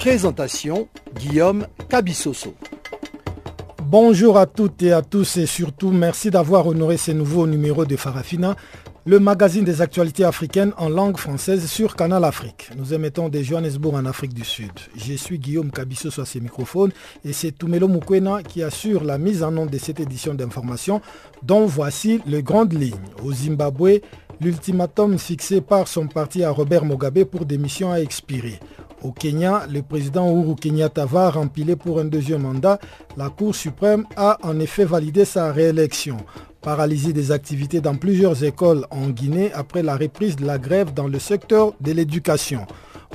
Présentation Guillaume Cabissoso. Bonjour à toutes et à tous et surtout merci d'avoir honoré ce nouveau numéro de Farafina, le magazine des actualités africaines en langue française sur Canal Afrique. Nous émettons de Johannesburg en Afrique du Sud. Je suis Guillaume Cabissoso à ces microphones et c'est Tumelo Mukwena qui assure la mise en nom de cette édition d'information dont voici les grandes lignes. Au Zimbabwe, l'ultimatum fixé par son parti à Robert Mugabe pour démission a expiré. Au Kenya, le président Uhuru Kenyatta va rempiler pour un deuxième mandat. La Cour suprême a en effet validé sa réélection. Paralysie des activités dans plusieurs écoles en Guinée après la reprise de la grève dans le secteur de l'éducation.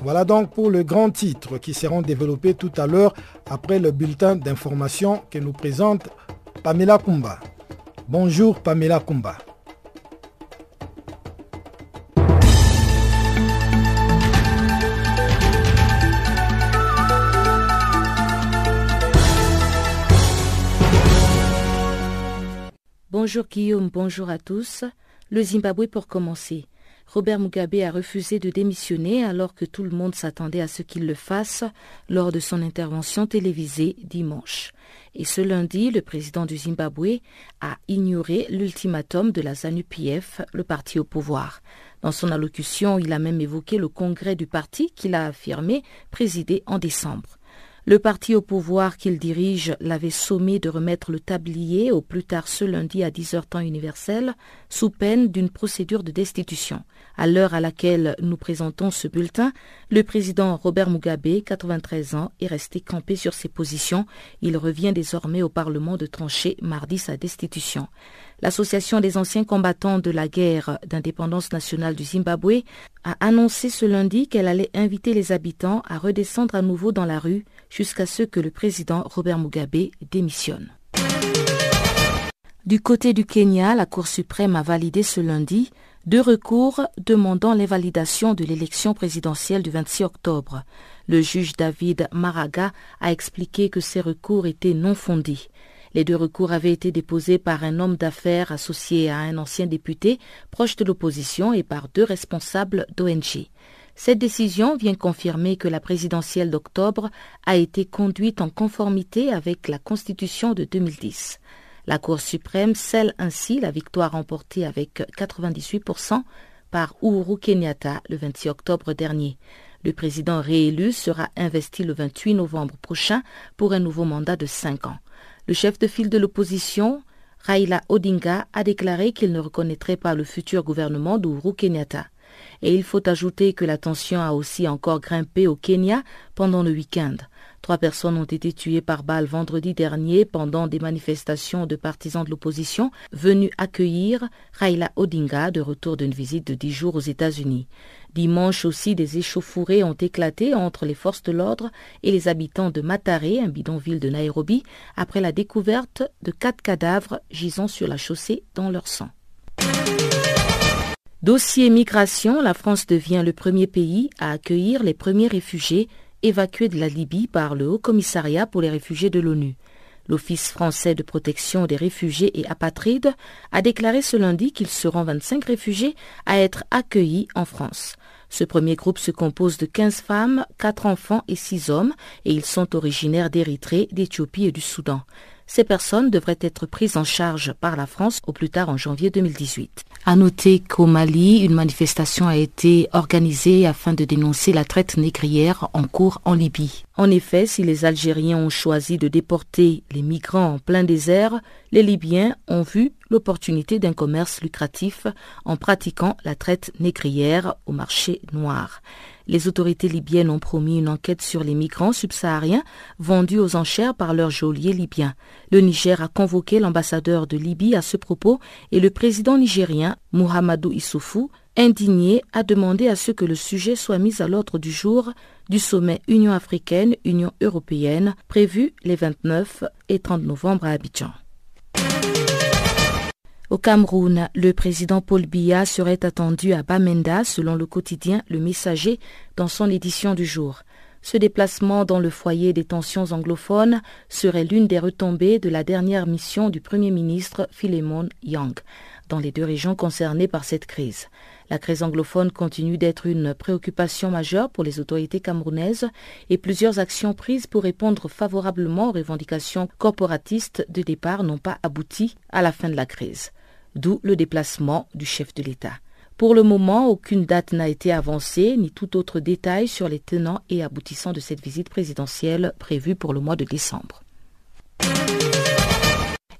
Voilà donc pour le grand titre qui seront développés tout à l'heure après le bulletin d'information que nous présente Pamela Kumba. Bonjour Pamela Kumba. Bonjour Guillaume, bonjour à tous. Le Zimbabwe pour commencer. Robert Mugabe a refusé de démissionner alors que tout le monde s'attendait à ce qu'il le fasse lors de son intervention télévisée dimanche. Et ce lundi, le président du Zimbabwe a ignoré l'ultimatum de la ZANU-PF, le parti au pouvoir. Dans son allocution, il a même évoqué le congrès du parti qu'il a affirmé présider en décembre. Le parti au pouvoir qu'il dirige l'avait sommé de remettre le tablier au plus tard ce lundi à 10h temps universel, sous peine d'une procédure de destitution. À l'heure à laquelle nous présentons ce bulletin, le président Robert Mugabe, 93 ans, est resté campé sur ses positions. Il revient désormais au Parlement de trancher mardi sa destitution. L'Association des anciens combattants de la guerre d'indépendance nationale du Zimbabwe a annoncé ce lundi qu'elle allait inviter les habitants à redescendre à nouveau dans la rue jusqu'à ce que le président Robert Mugabe démissionne. Du côté du Kenya, la Cour suprême a validé ce lundi deux recours demandant l'invalidation de l'élection présidentielle du 26 octobre. Le juge David Maraga a expliqué que ces recours étaient non fondés. Les deux recours avaient été déposés par un homme d'affaires associé à un ancien député proche de l'opposition et par deux responsables d'ONG. Cette décision vient confirmer que la présidentielle d'octobre a été conduite en conformité avec la Constitution de 2010. La Cour suprême scelle ainsi la victoire remportée avec 98% par Uhuru Kenyatta le 26 octobre dernier. Le président réélu sera investi le 28 novembre prochain pour un nouveau mandat de cinq ans. Le chef de file de l'opposition, Raila Odinga, a déclaré qu'il ne reconnaîtrait pas le futur gouvernement d'Uhuru Kenyatta. Et il faut ajouter que la tension a aussi encore grimpé au Kenya pendant le week-end. Trois personnes ont été tuées par balle vendredi dernier pendant des manifestations de partisans de l'opposition venus accueillir Raila Odinga de retour d'une visite de dix jours aux États-Unis. Dimanche aussi, des échauffourées ont éclaté entre les forces de l'ordre et les habitants de Matare, un bidonville de Nairobi, après la découverte de quatre cadavres gisant sur la chaussée dans leur sang. Dossier migration, la France devient le premier pays à accueillir les premiers réfugiés évacués de la Libye par le Haut Commissariat pour les réfugiés de l'ONU. L'Office français de protection des réfugiés et apatrides a déclaré ce lundi qu'ils seront 25 réfugiés à être accueillis en France. Ce premier groupe se compose de 15 femmes, 4 enfants et 6 hommes et ils sont originaires d'Érythrée, d'Éthiopie et du Soudan. Ces personnes devraient être prises en charge par la France au plus tard en janvier 2018. À noter qu'au Mali, une manifestation a été organisée afin de dénoncer la traite négrière en cours en Libye. En effet, si les Algériens ont choisi de déporter les migrants en plein désert, les Libyens ont vu l'opportunité d'un commerce lucratif en pratiquant la traite négrière au marché noir. Les autorités libyennes ont promis une enquête sur les migrants subsahariens vendus aux enchères par leurs geôliers libyens. Le Niger a convoqué l'ambassadeur de Libye à ce propos et le président nigérien, Muhammadu Issoufou, indigné, a demandé à ce que le sujet soit mis à l'ordre du jour du sommet Union africaine-Union européenne prévu les 29 et 30 novembre à Abidjan. Au Cameroun, le président Paul Biya serait attendu à Bamenda selon le quotidien Le Messager dans son édition du jour. Ce déplacement dans le foyer des tensions anglophones serait l'une des retombées de la dernière mission du Premier ministre Philemon Yang dans les deux régions concernées par cette crise. La crise anglophone continue d'être une préoccupation majeure pour les autorités camerounaises et plusieurs actions prises pour répondre favorablement aux revendications corporatistes de départ n'ont pas abouti à la fin de la crise. D'où le déplacement du chef de l'État. Pour le moment, aucune date n'a été avancée, ni tout autre détail sur les tenants et aboutissants de cette visite présidentielle prévue pour le mois de décembre.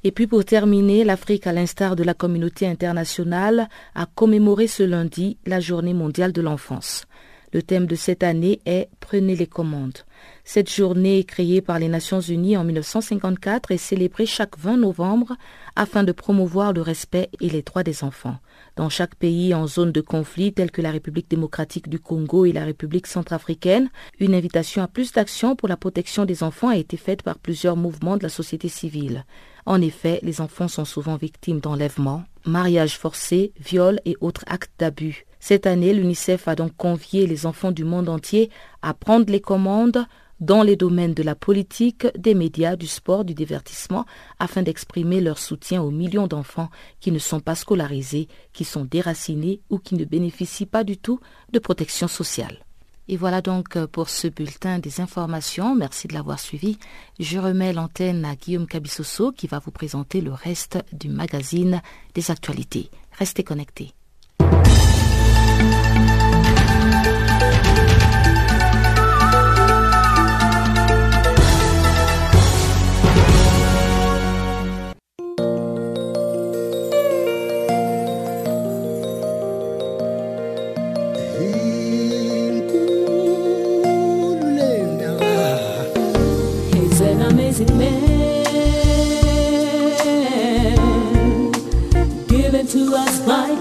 Et puis pour terminer, l'Afrique, à l'instar de la communauté internationale, a commémoré ce lundi la journée mondiale de l'enfance. Le thème de cette année est Prenez les commandes. Cette journée, créée par les Nations Unies en 1954, est célébrée chaque 20 novembre afin de promouvoir le respect et les droits des enfants. Dans chaque pays en zone de conflit, tel que la République démocratique du Congo et la République centrafricaine, une invitation à plus d'action pour la protection des enfants a été faite par plusieurs mouvements de la société civile. En effet, les enfants sont souvent victimes d'enlèvements, mariages forcés, viols et autres actes d'abus. Cette année, l'UNICEF a donc convié les enfants du monde entier à prendre les commandes dans les domaines de la politique, des médias, du sport, du divertissement, afin d'exprimer leur soutien aux millions d'enfants qui ne sont pas scolarisés, qui sont déracinés ou qui ne bénéficient pas du tout de protection sociale. Et voilà donc pour ce bulletin des informations. Merci de l'avoir suivi. Je remets l'antenne à Guillaume Cabissoso qui va vous présenter le reste du magazine des actualités. Restez connectés.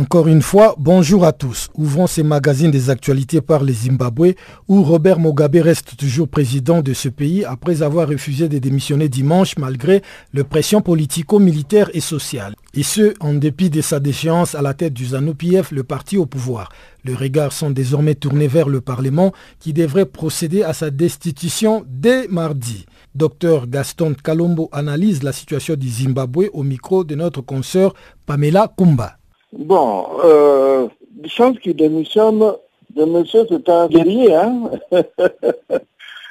Encore une fois, bonjour à tous. Ouvrons ces magazines des actualités par les Zimbabwe, où Robert Mugabe reste toujours président de ce pays après avoir refusé de démissionner dimanche malgré les pressions politico-militaires et sociales. Et ce, en dépit de sa déchéance à la tête du ZANU-PF, le parti au pouvoir. Les regards sont désormais tournés vers le Parlement qui devrait procéder à sa destitution dès mardi. Docteur Gaston Kalombo analyse la situation du Zimbabwe au micro de notre consoeur Pamela Kumba. Bon, euh, chance qu'il démissionne, de monsieur c'est un guerrier, hein?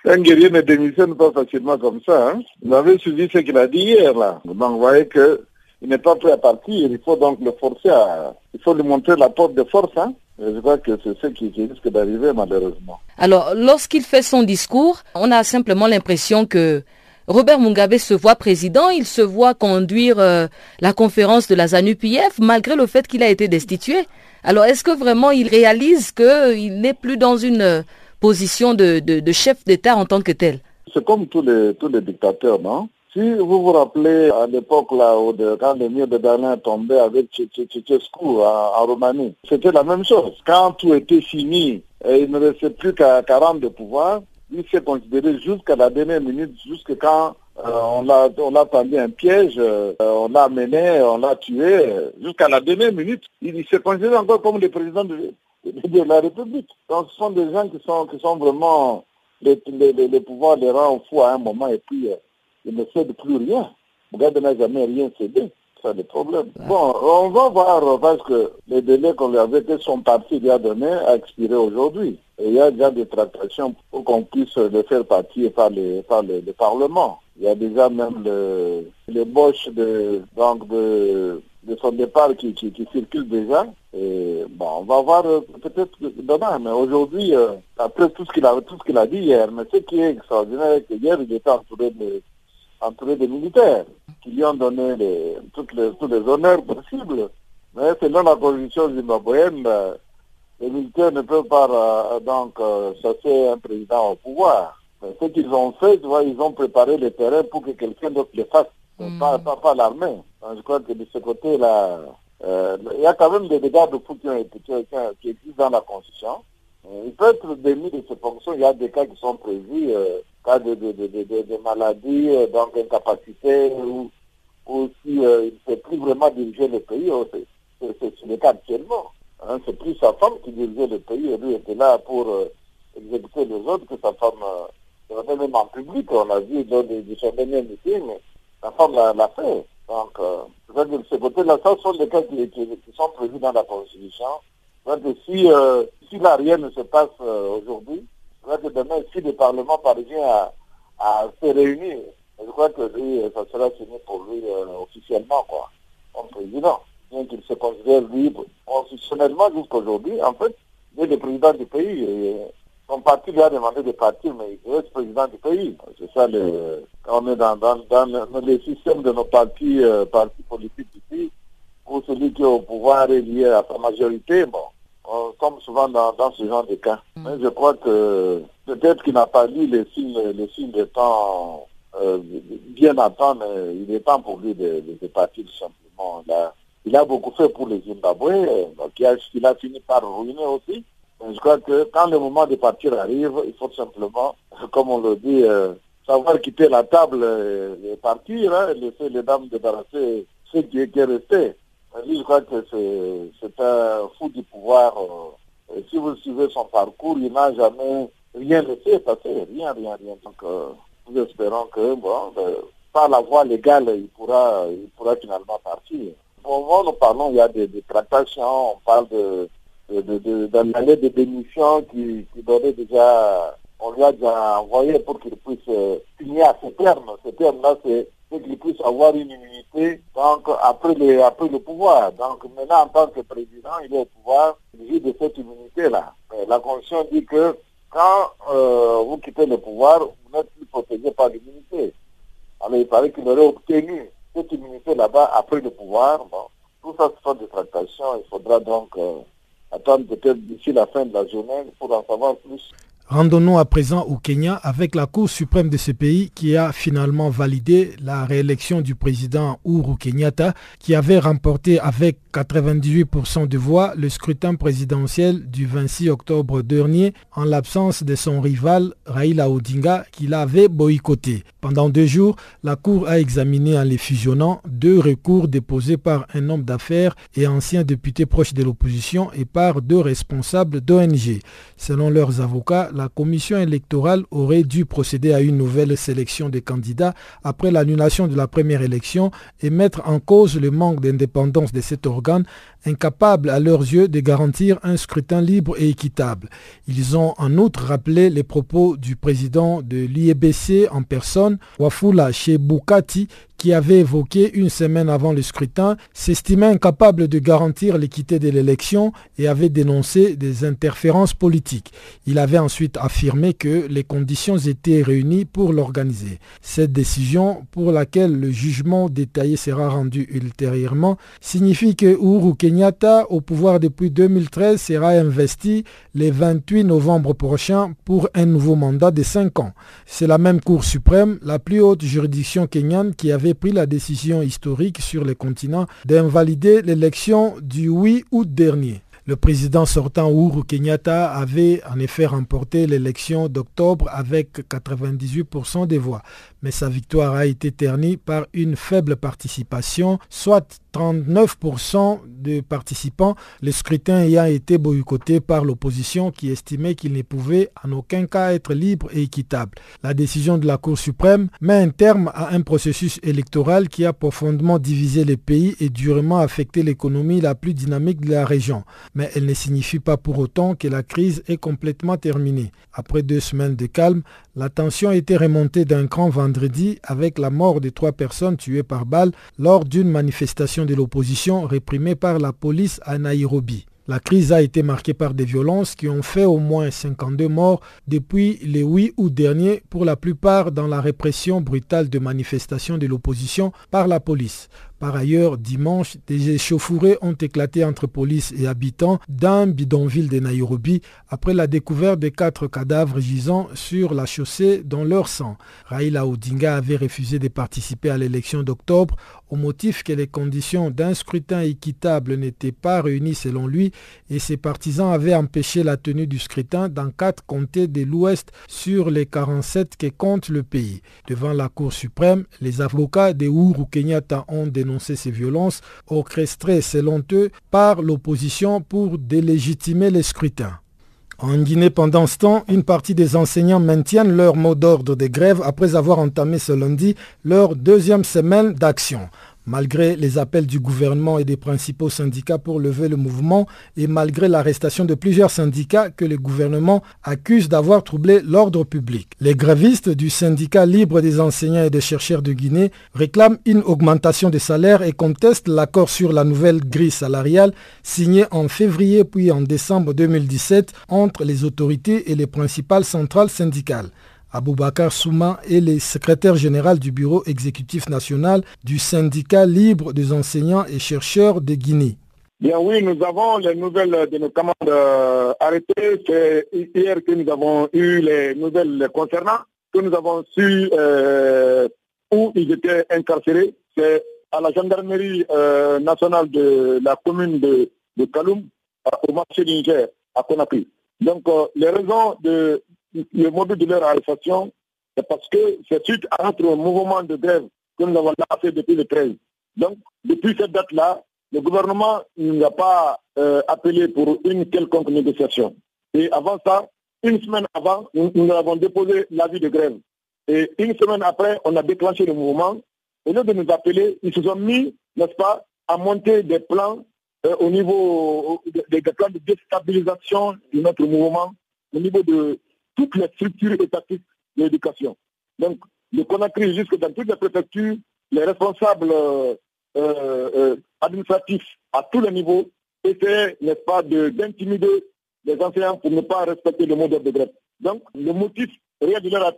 Un guerrier ne démissionne pas facilement comme ça, hein? Vous avez suivi ce qu'il a dit hier, là. Donc, vous voyez que il n'est pas prêt à partir, il faut donc le forcer à... Il faut lui montrer la porte de force, hein? Je crois que c'est ce qui risque d'arriver malheureusement. Alors, lorsqu'il fait son discours, on a simplement l'impression que Robert Mugabe se voit président, il se voit conduire euh, la conférence de la ZANU-PF malgré le fait qu'il a été destitué. Alors est-ce que vraiment il réalise qu'il n'est plus dans une euh, position de, chef d'État en tant que tel? C'est comme tous les, dictateurs, non? Si vous vous rappelez à l'époque là où quand le mur de Berlin tombait avec Ceausescu en, Roumanie, c'était la même chose. Quand tout était fini il ne restait plus qu'à 40 de pouvoir, il s'est considéré jusqu'à la dernière minute, jusqu'à quand euh, on l'a on l'a tendu un piège, euh, on l'a amené, on l'a tué, jusqu'à la dernière minute. Il, s'est considéré encore comme le président de, la République. Donc ce sont des gens qui sont qui sont vraiment les, les, les pouvoirs les rend fous à un moment et puis euh, ils ne cèdent plus rien. Mugabe n'a jamais rien cédé. C'est le problème. Bon, on va voir parce que les délais qu'on lui avait été son parti lui a donné a expiré aujourd'hui. Il y a déjà des tractations pour qu'on puisse le faire partir par, les, par le, Parlement. Il y a déjà même le, l'ébauche de, donc de, de son départ qui, qui, circule déjà. Bon, on va voir euh, peut-être demain, mais aujourd'hui, euh, après tout ce qu'il a tout a dit hier, mais ce qui est extraordinaire, c'est que hier il était entouré de entouré de militaires qui lui ont donné les, toutes les, tous les honneurs possibles. Mais selon la constitution zimbabwéenne, euh, les militaires ne peuvent pas euh, donc euh, chasser un président au pouvoir. ce qu'ils ont fait, tu vois, ils ont préparé le terrain pour que quelqu'un d'autre le fasse, hmm. pas, pas, l'armée. je crois que de ce côté-là, euh, il y a quand même des dégâts de fou qui, existent dans la Constitution. Il peut être démis de ses fonctions. Il y a des cas qui sont prévus, euh, cas de, de, de, de maladies, euh, donc incapacité, ou, ou si il ne sait plus vraiment diriger le pays. Oh, c'est le cas actuellement. Hein, c'est plus sa femme qui dirigeait le pays et lui était là pour exécuter les autres que sa femme, même en public, on a vu dans des, son dernier meeting, sa femme l'a fait. Donc, euh, de ce côté-là, ça sont des cas qui, sont prévus dans la Constitution. Que si, euh, si là, rien ne se passe euh, aujourd'hui, que demain, si le Parlement parvient à, à se réunir, je crois que lui, ça sera fini pour lui euh, officiellement, quoi, comme président. Bien qu'il se considère libre constitutionnellement jusqu'aujourd'hui, en fait, il est le président du pays. son parti lui a demandé de partir, mais il est président du pays. C'est ça le, on est dans, dans, dans le système de nos partis, euh, partis politiques ici, où celui qui est au pouvoir est lié à sa majorité, bon, on tombe souvent dans, dans ce genre de cas. Mm. Mais je crois que peut-être qu'il n'a pas lu les signes, les signes de temps euh, bien à temps, mais il est temps pour lui de, de, partir tout simplement. Là. Il a beaucoup fait pour les Zimbabwe, il a, il a fini par ruiner aussi. Je crois que quand le moment de partir arrive, il faut simplement, comme on le dit, euh, savoir quitter la table et, partir, hein, laisser les dames débarrasser ce qui est, resté. je crois que c'est un fou du pouvoir. Euh, si vous suivez son parcours, il n'a jamais rien laissé passer, rien, rien, rien. Donc, euh, nous espérons que, bon, par la voie légale, il pourra, il pourra finalement partir. Moment nous parlons, il y a des, tractations, on parle de, de, de, de, démission qui, qui déjà on lui a déjà envoyé pour qu'il puisse euh, signer à ce terme. Ce terme-là, c'est qu'il puisse avoir une immunité donc, après, le, après le pouvoir. Donc maintenant, en tant que président, il est au pouvoir, il de cette immunité-là. La Constitution dit que quand euh, vous quittez le pouvoir, vous n'êtes plus protégé par l'immunité. Alors il paraît qu'il aurait obtenu cette immunité là-bas après le pouvoir. Bon, tout ça, ce sont des tractations. Il faudra donc euh, attendre peut-être d'ici la fin de la journée pour en savoir plus. Rendons-nous à présent au Kenya avec la Cour suprême de ce pays qui a finalement validé la réélection du président Uhuru Kenyatta qui avait remporté avec 98% de voix le scrutin présidentiel du 26 octobre dernier en l'absence de son rival Raila Odinga qui l'avait boycotté. Pendant deux jours, la Cour a examiné en les fusionnant deux recours déposés par un homme d'affaires et ancien député proche de l'opposition et par deux responsables d'ONG. Selon leurs avocats, la commission électorale aurait dû procéder à une nouvelle sélection des candidats après l'annulation de la première élection et mettre en cause le manque d'indépendance de cet incapables à leurs yeux de garantir un scrutin libre et équitable. Ils ont en outre rappelé les propos du président de l'IEBC en personne, Wafula Chebukati, qui avait évoqué une semaine avant le scrutin, s'estimait incapable de garantir l'équité de l'élection et avait dénoncé des interférences politiques. Il avait ensuite affirmé que les conditions étaient réunies pour l'organiser. Cette décision, pour laquelle le jugement détaillé sera rendu ultérieurement, signifie que Uhuru Kenyatta, au pouvoir depuis 2013, sera investi le 28 novembre prochain pour un nouveau mandat de 5 ans. C'est la même Cour suprême, la plus haute juridiction kenyane, qui avait pris la décision historique sur le continent d'invalider l'élection du 8 août dernier. Le président sortant Uhuru Kenyatta avait en effet remporté l'élection d'octobre avec 98% des voix mais sa victoire a été ternie par une faible participation, soit 39% de participants, le scrutin ayant été boycotté par l'opposition qui estimait qu'il ne pouvait en aucun cas être libre et équitable. La décision de la Cour suprême met un terme à un processus électoral qui a profondément divisé le pays et durement affecté l'économie la plus dynamique de la région. Mais elle ne signifie pas pour autant que la crise est complètement terminée. Après deux semaines de calme, la tension était remontée d'un cran vendredi avec la mort de trois personnes tuées par balle lors d'une manifestation de l'opposition réprimée par la police à Nairobi. La crise a été marquée par des violences qui ont fait au moins 52 morts depuis le 8 août dernier, pour la plupart dans la répression brutale de manifestations de l'opposition par la police. Par ailleurs, dimanche, des échauffourées ont éclaté entre police et habitants d'un bidonville de Nairobi après la découverte de quatre cadavres gisant sur la chaussée dans leur sang. Raila Odinga avait refusé de participer à l'élection d'octobre au motif que les conditions d'un scrutin équitable n'étaient pas réunies selon lui et ses partisans avaient empêché la tenue du scrutin dans quatre comtés de l'Ouest sur les 47 que compte le pays. Devant la Cour suprême, les avocats de Uhuru Kenyatta ont dénoncé ces violences orchestrées selon eux par l'opposition pour délégitimer les scrutins. En Guinée, pendant ce temps, une partie des enseignants maintiennent leur mot d'ordre de grève après avoir entamé ce lundi leur deuxième semaine d'action. Malgré les appels du gouvernement et des principaux syndicats pour lever le mouvement et malgré l'arrestation de plusieurs syndicats que le gouvernement accuse d'avoir troublé l'ordre public, les grévistes du syndicat libre des enseignants et des chercheurs de Guinée réclament une augmentation des salaires et contestent l'accord sur la nouvelle grille salariale signé en février puis en décembre 2017 entre les autorités et les principales centrales syndicales. Aboubakar Souma est le secrétaire général du bureau exécutif national du syndicat libre des enseignants et chercheurs de Guinée. Bien oui, nous avons les nouvelles de nos commandes euh, arrêtées. C'est hier que nous avons eu les nouvelles concernant, que nous avons su euh, où ils étaient incarcérés. C'est à la gendarmerie euh, nationale de la commune de, Kaloum, au marché du Niger, à Conakry. Donc les raisons de le mobile de leur arrestation, c'est parce que c'est suite à notre mouvement de grève que nous avons lancé depuis le 13. Donc, depuis cette date-là, le gouvernement ne nous a pas euh, appelé pour une quelconque négociation. Et avant ça, une semaine avant, nous, avons déposé l'avis de grève. Et une semaine après, on a déclenché le mouvement. Au lieu de nous appeler, ils se sont mis, n'est-ce pas, à monter des plans euh, au niveau des plans de déstabilisation de notre mouvement, au niveau de, toutes les structures étatiques de l'éducation. Donc, le Conakry, jusque dans toutes les préfectures, les responsables euh, euh, administratifs à tous les niveaux essaient, n'est-ce pas, d'intimider les enseignants pour ne pas respecter le modèle de grève. Donc, le motif réel de leur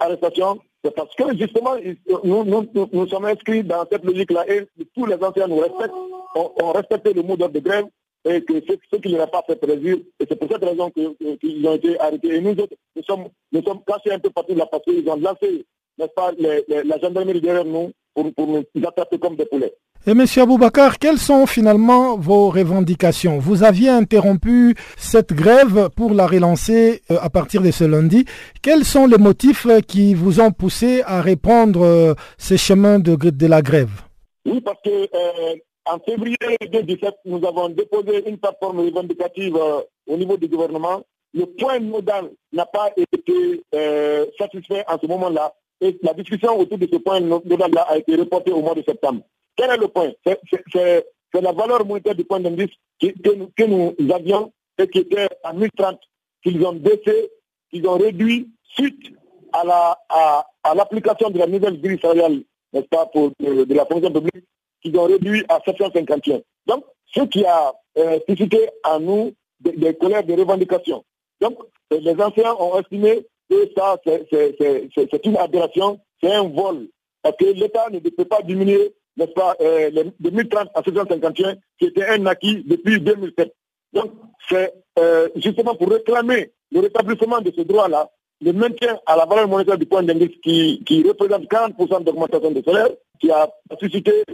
arrestation, c'est parce que justement, nous, sommes inscrits dans cette logique-là et tous les enseignants nous respectent, ont, respecté le modèle de grève et que ce, qui leur a pas fait plaisir, et c'est pour cette raison qu'ils ont été arrêtés. Et nous autres, nous sommes, nous sommes cachés un peu partout là parce qu'ils ont lancé, n'est-ce pas, la gendarmerie derrière nous pour, pour nous attraper comme des poulets. Et M. Aboubakar, quelles sont finalement vos revendications? Vous aviez interrompu cette grève pour la relancer euh, à partir de ce lundi. Quels sont les motifs qui vous ont poussé à reprendre euh, ces chemins de, de la grève? Oui, parce que euh, en février 2017, nous avons déposé une plateforme revendicative euh, au niveau du gouvernement. Le point modal n'a pas été euh, satisfait en ce moment-là. Et la discussion autour de ce point modal-là a été reportée au mois de septembre. Quel est le point? C'est la valeur monétaire du point d'indice que, nous avions et qui était à 1030, qu'ils ont baissé, qu'ils ont réduit suite à l'application de la nouvelle grille salariale, n'est-ce pas, pour, de la fonction publique ont réduit à 751. Donc, ce qui a euh, suscité à nous des, colères de revendication. Donc, euh, les anciens ont estimé que ça, c'est une aberration, c'est un vol. Parce que l'État ne peut pas diminuer, n'est-ce pas, euh, de 2030 à 751, qui était un acquis depuis 2007. Donc, c'est justement pour réclamer le rétablissement de ce droit-là, le maintien à la valeur monétaire du point d'indice qui, qui représente 40% d'augmentation de salaire, qui a suscité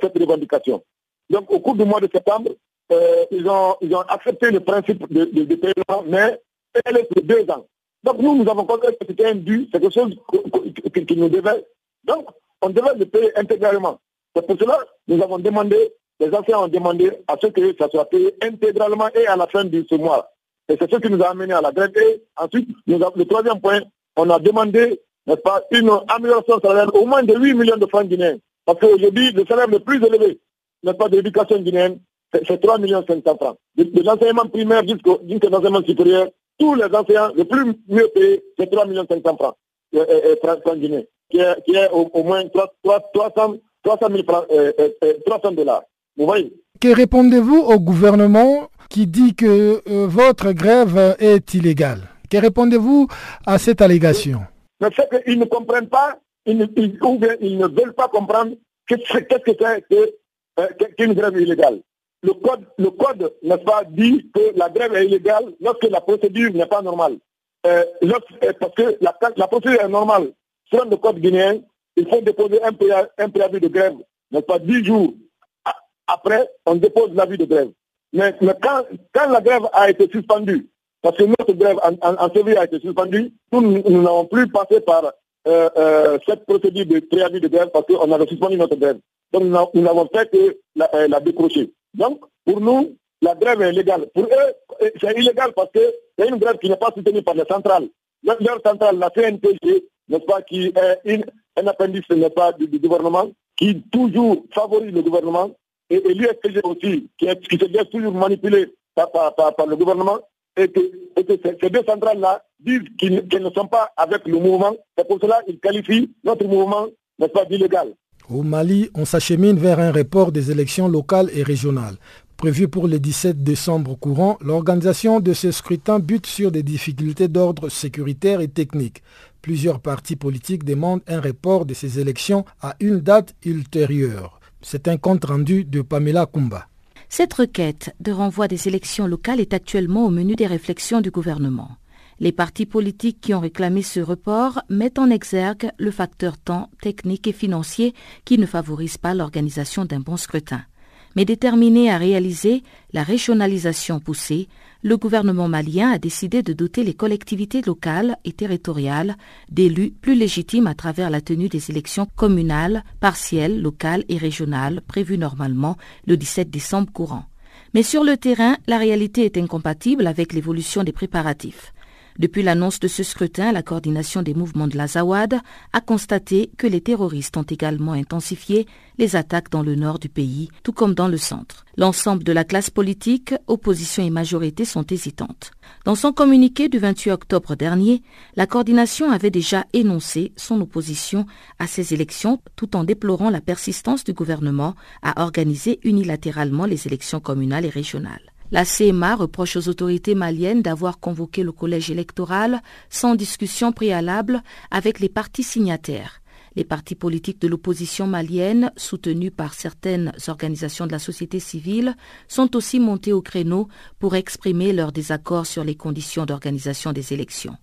cette revendication. Donc, au cours du mois de septembre, euh, ils, ont, accepté le principe de, de, paiement, mais elle est pour deux ans. Donc, nous, nous avons compris que c'était un dû, c'est quelque chose qui nous devait. Donc, on devait le payer intégralement. C'est pour cela nous avons demandé, les anciens ont demandé à ce que ça soit payé intégralement et à la fin de ce mois. Et c'est ce qui nous a amené à la grève. Et ensuite, le troisième point, on a demandé, n'est-ce pas, une amélioration salariale au moins de 8 millions de francs guinéens. Parce qu'aujourd'hui, le salaire le plus élevé, n'est-ce pas, de l'éducation guinéenne, c'est 3 millions 500 francs. De, l'enseignement primaire jusqu'au l'enseignement supérieur, tous les enseignants, le plus mieux payé, c'est 3 millions 500 francs, euh, euh, euh, francs guinéens, qui est, qui est au, moins 300, 300 000 francs, 300 dollars. Vous voyez? Que répondez-vous au gouvernement qui dit que votre grève est illégale? Que répondez-vous à cette allégation? Mais c'est qu'ils ne comprennent pas ils ne, ou bien ils ne veulent pas comprendre qu'est-ce que c'est euh, qu'une grève illégale. Le code, le n'est-ce pas, dit que la grève est illégale lorsque la procédure n'est pas normale. Euh, euh, parce que la, procédure est normale. Selon le code guinéen, il faut déposer un, préavis de grève, n'est-ce pas, dix jours après, on dépose l'avis de grève. Mais, quand, la grève a été suspendue, parce que notre grève en, en, a été suspendue, nous n'avons plus passé par euh, euh, cette procédure de préavis de grève parce qu'on avait suspendu notre grève. Donc nous n'avons fait que la, euh, la, décrocher. Donc pour nous, la grève est légale. Pour eux, c'est illégal parce que c'est une grève qui n'est pas soutenue par les centrales. Leur, centrale, la CNTG, n'est-ce pas, qui est un appendice, n'est pas, du, gouvernement, qui toujours favorise le gouvernement, et, et aussi, qui, se laisse toujours manipuler par, le gouvernement, et ces deux centrales-là disent qu'elles ne sont pas avec le mouvement. C'est pour cela qu'ils qualifient notre mouvement, n'est-ce pas, d'illégal. Au Mali, on s'achemine vers un report des élections locales et régionales. Prévu pour le 17 décembre courant, l'organisation de ce scrutin bute sur des difficultés d'ordre sécuritaire et technique. Plusieurs partis politiques demandent un report de ces élections à une date ultérieure. C'est un compte rendu de Pamela Kumba. Cette requête de renvoi des élections locales est actuellement au menu des réflexions du gouvernement. Les partis politiques qui ont réclamé ce report mettent en exergue le facteur temps technique et financier qui ne favorise pas l'organisation d'un bon scrutin mais déterminé à réaliser la régionalisation poussée, le gouvernement malien a décidé de doter les collectivités locales et territoriales d'élus plus légitimes à travers la tenue des élections communales, partielles, locales et régionales prévues normalement le 17 décembre courant. Mais sur le terrain, la réalité est incompatible avec l'évolution des préparatifs. Depuis l'annonce de ce scrutin, la coordination des mouvements de la Zawad a constaté que les terroristes ont également intensifié les attaques dans le nord du pays, tout comme dans le centre. L'ensemble de la classe politique, opposition et majorité sont hésitantes. Dans son communiqué du 28 octobre dernier, la coordination avait déjà énoncé son opposition à ces élections tout en déplorant la persistance du gouvernement à organiser unilatéralement les élections communales et régionales. La CMA reproche aux autorités maliennes d'avoir convoqué le collège électoral sans discussion préalable avec les partis signataires. Les partis politiques de l'opposition malienne, soutenus par certaines organisations de la société civile, sont aussi montés au créneau pour exprimer leur désaccord sur les conditions d'organisation des élections.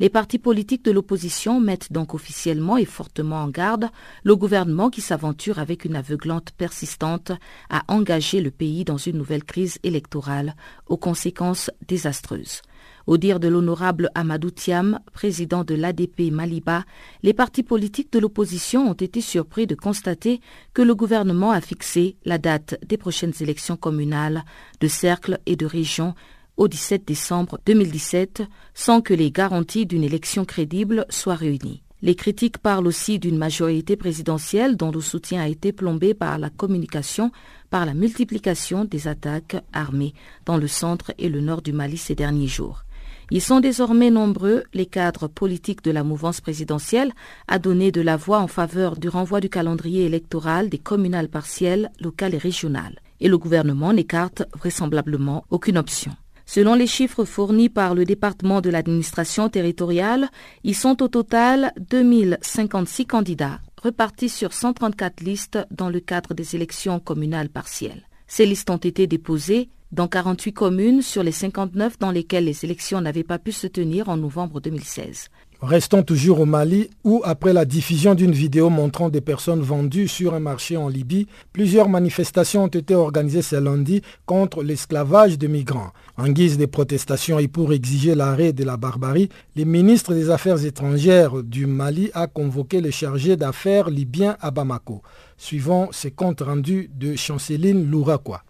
Les partis politiques de l'opposition mettent donc officiellement et fortement en garde le gouvernement qui s'aventure avec une aveuglante persistante à engager le pays dans une nouvelle crise électorale aux conséquences désastreuses. Au dire de l'honorable Amadou Thiam, président de l'ADP Maliba, les partis politiques de l'opposition ont été surpris de constater que le gouvernement a fixé la date des prochaines élections communales de cercle et de région au 17 décembre 2017 sans que les garanties d'une élection crédible soient réunies. Les critiques parlent aussi d'une majorité présidentielle dont le soutien a été plombé par la communication, par la multiplication des attaques armées dans le centre et le nord du Mali ces derniers jours. Ils sont désormais nombreux, les cadres politiques de la mouvance présidentielle, à donner de la voix en faveur du renvoi du calendrier électoral des communales partielles, locales et régionales. Et le gouvernement n'écarte vraisemblablement aucune option. Selon les chiffres fournis par le département de l'administration territoriale, ils sont au total 2056 candidats repartis sur 134 listes dans le cadre des élections communales partielles. Ces listes ont été déposées dans 48 communes sur les 59 dans lesquelles les élections n'avaient pas pu se tenir en novembre 2016. Restons toujours au Mali où, après la diffusion d'une vidéo montrant des personnes vendues sur un marché en Libye, plusieurs manifestations ont été organisées ce lundi contre l'esclavage de migrants. En guise de protestations et pour exiger l'arrêt de la barbarie, le ministre des Affaires étrangères du Mali a convoqué le chargé d'affaires libyen à Bamako, suivant ce compte rendu de Chanceline Louraquois.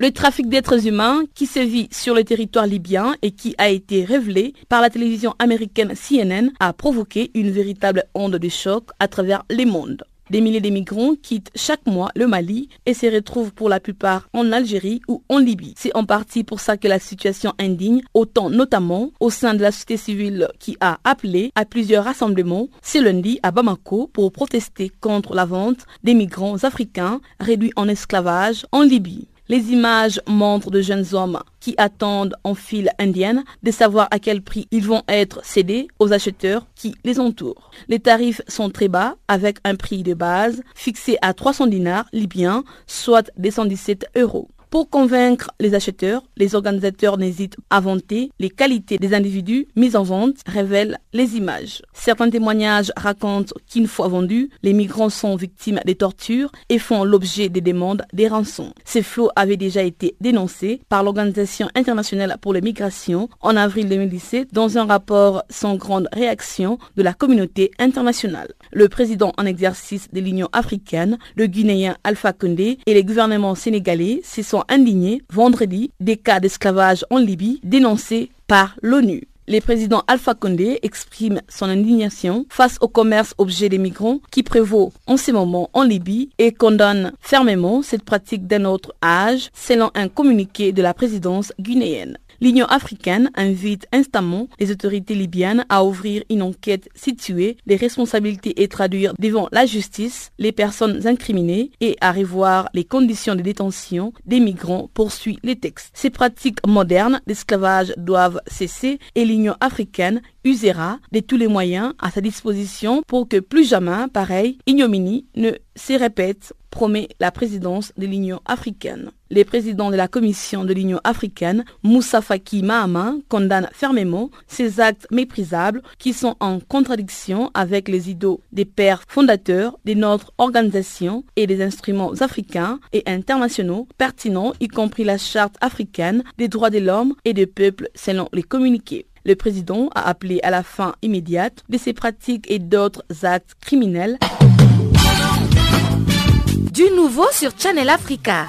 Le trafic d'êtres humains qui sévit sur le territoire libyen et qui a été révélé par la télévision américaine CNN a provoqué une véritable onde de choc à travers les mondes. Des milliers de migrants quittent chaque mois le Mali et se retrouvent pour la plupart en Algérie ou en Libye. C'est en partie pour ça que la situation indigne, autant notamment au sein de la société civile qui a appelé à plusieurs rassemblements ce lundi à Bamako pour protester contre la vente des migrants africains réduits en esclavage en Libye. Les images montrent de jeunes hommes qui attendent en file indienne de savoir à quel prix ils vont être cédés aux acheteurs qui les entourent. Les tarifs sont très bas avec un prix de base fixé à 300 dinars libyens, soit des 117 euros. Pour convaincre les acheteurs, les organisateurs n'hésitent à vanter les qualités des individus mis en vente, révèlent les images. Certains témoignages racontent qu'une fois vendus, les migrants sont victimes des tortures et font l'objet des demandes des rançons. Ces flots avaient déjà été dénoncés par l'Organisation internationale pour les migrations en avril 2017 dans un rapport sans grande réaction de la communauté internationale. Le président en exercice de l'Union africaine, le Guinéen Alpha Condé et les gouvernements sénégalais se sont indignés vendredi des cas d'esclavage en Libye dénoncés par l'ONU. Le président Alpha Condé exprime son indignation face au commerce objet des migrants qui prévaut en ce moment en Libye et condamne fermement cette pratique d'un autre âge selon un communiqué de la présidence guinéenne. L'Union africaine invite instamment les autorités libyennes à ouvrir une enquête située les responsabilités et traduire devant la justice les personnes incriminées et à revoir les conditions de détention des migrants, poursuit les textes. Ces pratiques modernes d'esclavage doivent cesser et l'Union africaine usera de tous les moyens à sa disposition pour que plus jamais pareil ignominie ne se répète promet la présidence de l'Union africaine. Les présidents de la Commission de l'Union africaine, Moussa Faki Mahama, condamnent fermement ces actes méprisables qui sont en contradiction avec les idées des pères fondateurs de notre organisation et des instruments africains et internationaux pertinents, y compris la Charte africaine des droits de l'homme et des peuples selon les communiqués. Le président a appelé à la fin immédiate de ces pratiques et d'autres actes criminels du nouveau sur Channel Africa.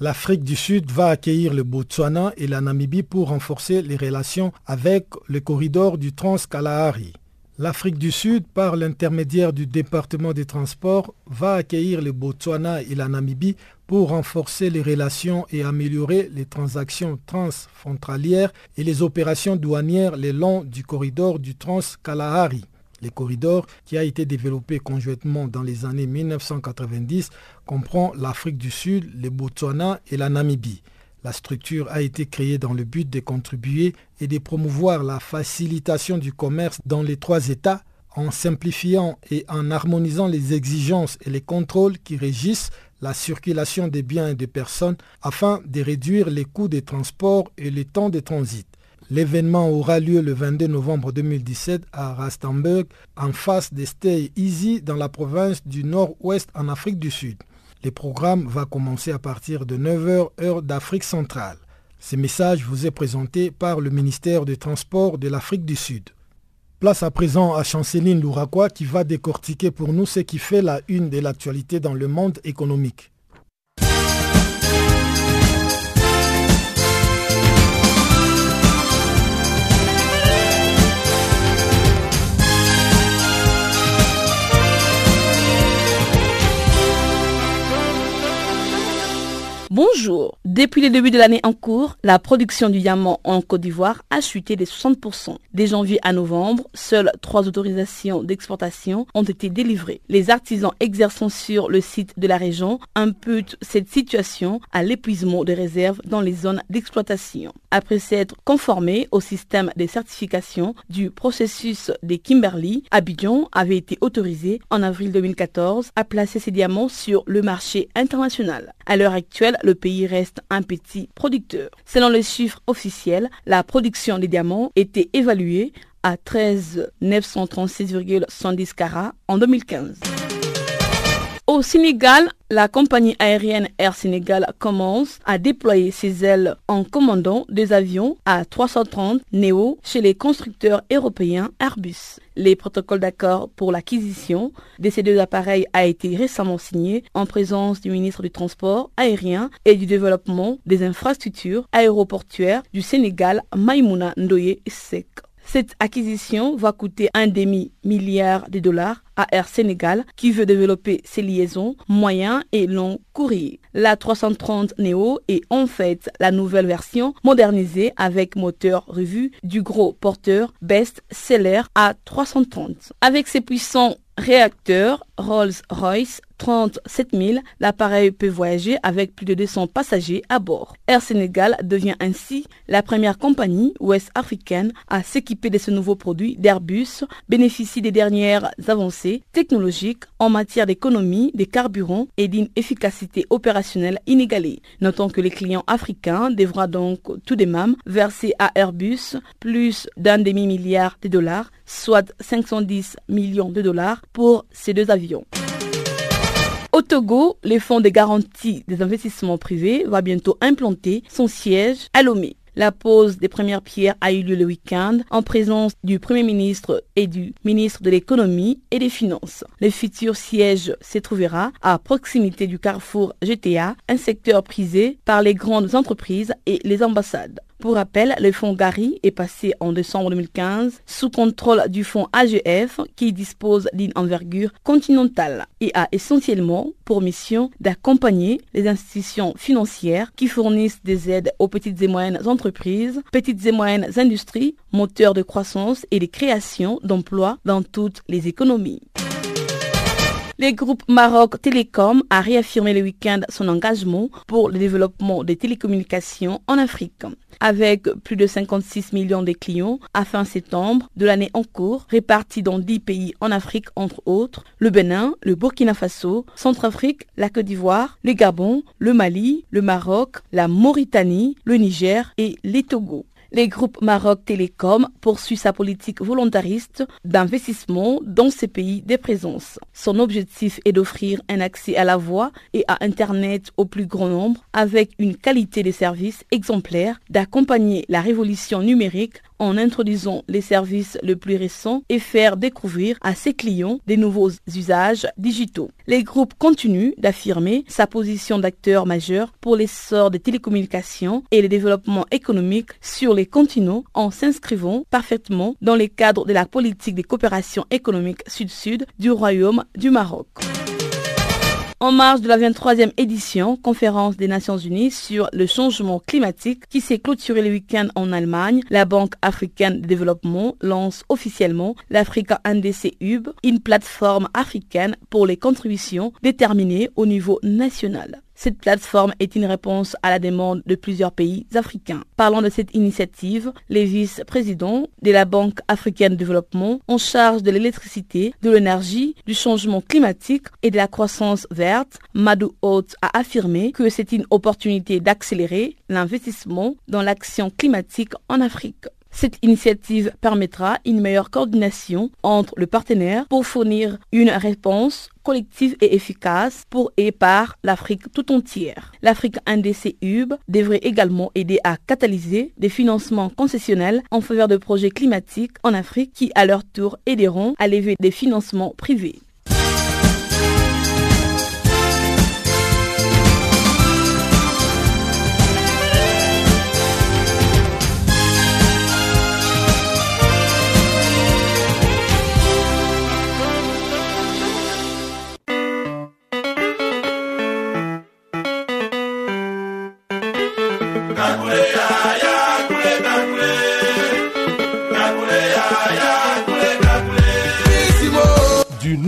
L'Afrique du Sud va accueillir le Botswana et la Namibie pour renforcer les relations avec le corridor du Trans-Kalahari. L'Afrique du Sud, par l'intermédiaire du département des transports, va accueillir le Botswana et la Namibie pour renforcer les relations et améliorer les transactions transfrontalières et les opérations douanières le long du corridor du Trans-Kalahari. Le corridor, qui a été développé conjointement dans les années 1990, comprend l'Afrique du Sud, le Botswana et la Namibie. La structure a été créée dans le but de contribuer et de promouvoir la facilitation du commerce dans les trois États en simplifiant et en harmonisant les exigences et les contrôles qui régissent la circulation des biens et des personnes afin de réduire les coûts des transports et les temps de transit. L'événement aura lieu le 22 novembre 2017 à Rastenburg, en face des Stay Easy dans la province du Nord-Ouest en Afrique du Sud. Le programme va commencer à partir de 9h heure d'Afrique centrale. Ce message vous est présenté par le ministère des Transports de l'Afrique du Sud. Place à présent à Chanceline Louraquois qui va décortiquer pour nous ce qui fait la une de l'actualité dans le monde économique. Bonjour. Depuis le début de l'année en cours, la production du diamant en Côte d'Ivoire a chuté de 60%. Dès janvier à novembre, seules trois autorisations d'exportation ont été délivrées. Les artisans exerçant sur le site de la région imputent cette situation à l'épuisement des réserves dans les zones d'exploitation. Après s'être conformé au système de certification du processus des Kimberley, Abidjan avait été autorisé en avril 2014 à placer ses diamants sur le marché international. À l'heure actuelle, le pays reste un petit producteur. Selon les chiffres officiels, la production des diamants était évaluée à 13 936,110 carats en 2015. Au Sénégal, la compagnie aérienne Air Sénégal commence à déployer ses ailes en commandant des avions à 330 Neo chez les constructeurs européens Airbus. Les protocoles d'accord pour l'acquisition de ces deux appareils a été récemment signé en présence du ministre du Transport aérien et du développement des infrastructures aéroportuaires du Sénégal, Maïmouna Ndoye Sek. Cette acquisition va coûter un demi-milliard de dollars à Air Sénégal qui veut développer ses liaisons moyen et long courrier. La 330 Neo est en fait la nouvelle version modernisée avec moteur revu du gros porteur Best Seller A330. Avec ses puissants réacteurs Rolls-Royce 37 000, l'appareil peut voyager avec plus de 200 passagers à bord. Air Sénégal devient ainsi la première compagnie ouest-africaine à s'équiper de ce nouveau produit d'Airbus, bénéficie des dernières avancées technologiques en matière d'économie des carburants et d'une efficacité opérationnelle inégalée. Notons que les clients africains devront donc tout de même verser à Airbus plus d'un demi-milliard de dollars, soit 510 millions de dollars pour ces deux avions. Au Togo, le fonds de garantie des investissements privés va bientôt implanter son siège à Lomé. La pose des premières pierres a eu lieu le week-end en présence du Premier ministre et du ministre de l'économie et des finances. Le futur siège se trouvera à proximité du carrefour GTA, un secteur prisé par les grandes entreprises et les ambassades. Pour rappel, le fonds Gary est passé en décembre 2015 sous contrôle du fonds AGF qui dispose d'une envergure continentale et a essentiellement pour mission d'accompagner les institutions financières qui fournissent des aides aux petites et moyennes entreprises, petites et moyennes industries, moteurs de croissance et de création d'emplois dans toutes les économies. Le groupe Maroc Télécom a réaffirmé le week-end son engagement pour le développement des télécommunications en Afrique. Avec plus de 56 millions de clients à fin septembre de l'année en cours, répartis dans 10 pays en Afrique entre autres, le Bénin, le Burkina Faso, Centrafrique, la Côte d'Ivoire, le Gabon, le Mali, le Maroc, la Mauritanie, le Niger et les Togo. Le groupe Maroc Télécom poursuit sa politique volontariste d'investissement dans ces pays de présence. Son objectif est d'offrir un accès à la voix et à Internet au plus grand nombre avec une qualité de service exemplaire, d'accompagner la révolution numérique en introduisant les services les plus récents et faire découvrir à ses clients des nouveaux usages digitaux. Les groupes continuent d'affirmer sa position d'acteur majeur pour l'essor des télécommunications et le développement économique sur les continents en s'inscrivant parfaitement dans les cadres de la politique de coopération économique sud-sud du Royaume du Maroc. En marge de la 23e édition, conférence des Nations Unies sur le changement climatique qui s'est clôturée le week-end en Allemagne, la Banque africaine de développement lance officiellement l'Africa NDC Hub, une plateforme africaine pour les contributions déterminées au niveau national. Cette plateforme est une réponse à la demande de plusieurs pays africains. Parlant de cette initiative, les vice-présidents de la Banque africaine de développement en charge de l'électricité, de l'énergie, du changement climatique et de la croissance verte, Madou Haute a affirmé que c'est une opportunité d'accélérer l'investissement dans l'action climatique en Afrique. Cette initiative permettra une meilleure coordination entre le partenaire pour fournir une réponse collective et efficace pour et par l'Afrique tout entière. L'Afrique NDC Hub devrait également aider à catalyser des financements concessionnels en faveur de projets climatiques en Afrique qui à leur tour aideront à lever des financements privés.